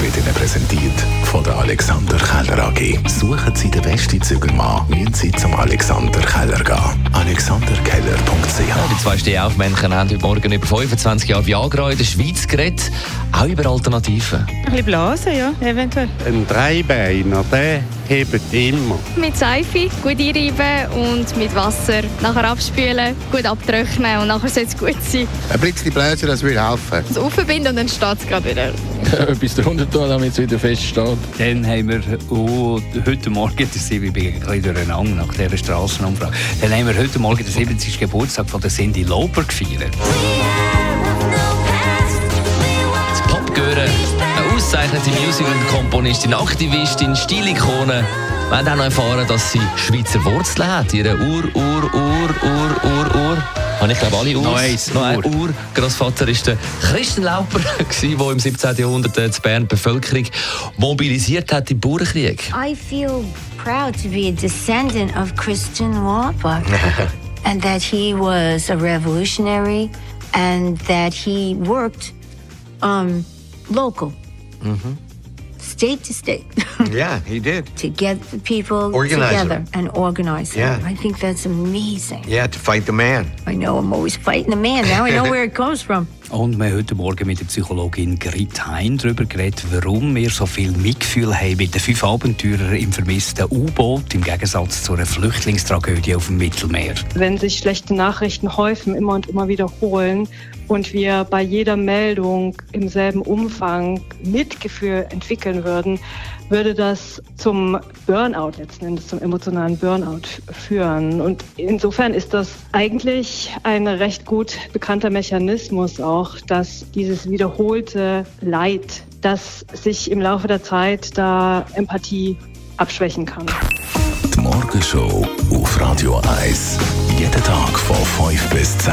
wird Ihnen präsentiert von der Alexander Keller AG. Suchen Sie den besten Zügelmann, müssen Sie zum Alexander Keller gehen. AlexanderKeller.ch Die zwei Stehaufmännchen haben heute Morgen über 25 Jahre Viagra in der Schweiz geredet, auch über Alternativen. Ein bisschen blasen, ja, eventuell. Ein Dreibeiner, der hebt immer. Mit Seife gut einreiben und mit Wasser nachher abspülen, gut abtrocknen und nachher soll es gut sein. Ein bisschen Bläser, das würde helfen. Das aufbinden und dann steht es gerade wieder. etwas drunter tun, damit es wieder fest steht. Dann haben wir oh, heute Morgen, das sind wir ein bisschen durcheinander nach dieser Strassenumfrage, dann haben wir heute Morgen den 70. Geburtstag von der Cindy Lauper gefeiert. Das Popgören, eine ausgezeichnete Musical-Komponistin, Aktivistin, Stilikone. Wir haben auch noch erfahren, dass sie Schweizer Wurzeln hat. Ihre Ur, Habe ich glaube alle Urs. Noch eins, Noch ein Ur. Großvater war der Lauper, gewesen, der im 17. Jahrhundert äh, in Bern die Bevölkerung mobilisiert hat im Bauernkrieg. I feel proud to be a descendant of Christian Lauper and that he was a revolutionary and that he worked um, local, state to state, Yeah, he did. to get the people Organize together them. and organize them. Yeah. I think that's amazing. Yeah, to fight the man. I know I'm always fighting the man. Now I know where it comes from. Und wir haben heute Morgen mit der Psychologin Grit Hein darüber geredet, warum wir so viel Mitgefühl haben mit den fünf Abenteurern im vermissten U-Boot im Gegensatz zu einer Flüchtlingstragödie auf dem Mittelmeer. Wenn sich schlechte Nachrichten häufen, immer und immer wiederholen und wir bei jeder Meldung im selben Umfang Mitgefühl entwickeln würden, würde das zum Burnout letzten Endes, zum emotionalen Burnout führen. Und insofern ist das eigentlich ein recht gut bekannter Mechanismus auch, dass dieses wiederholte Leid, das sich im Laufe der Zeit da Empathie abschwächen kann. Die Morgenshow auf Radio 1. Jeden Tag von 5 bis 10.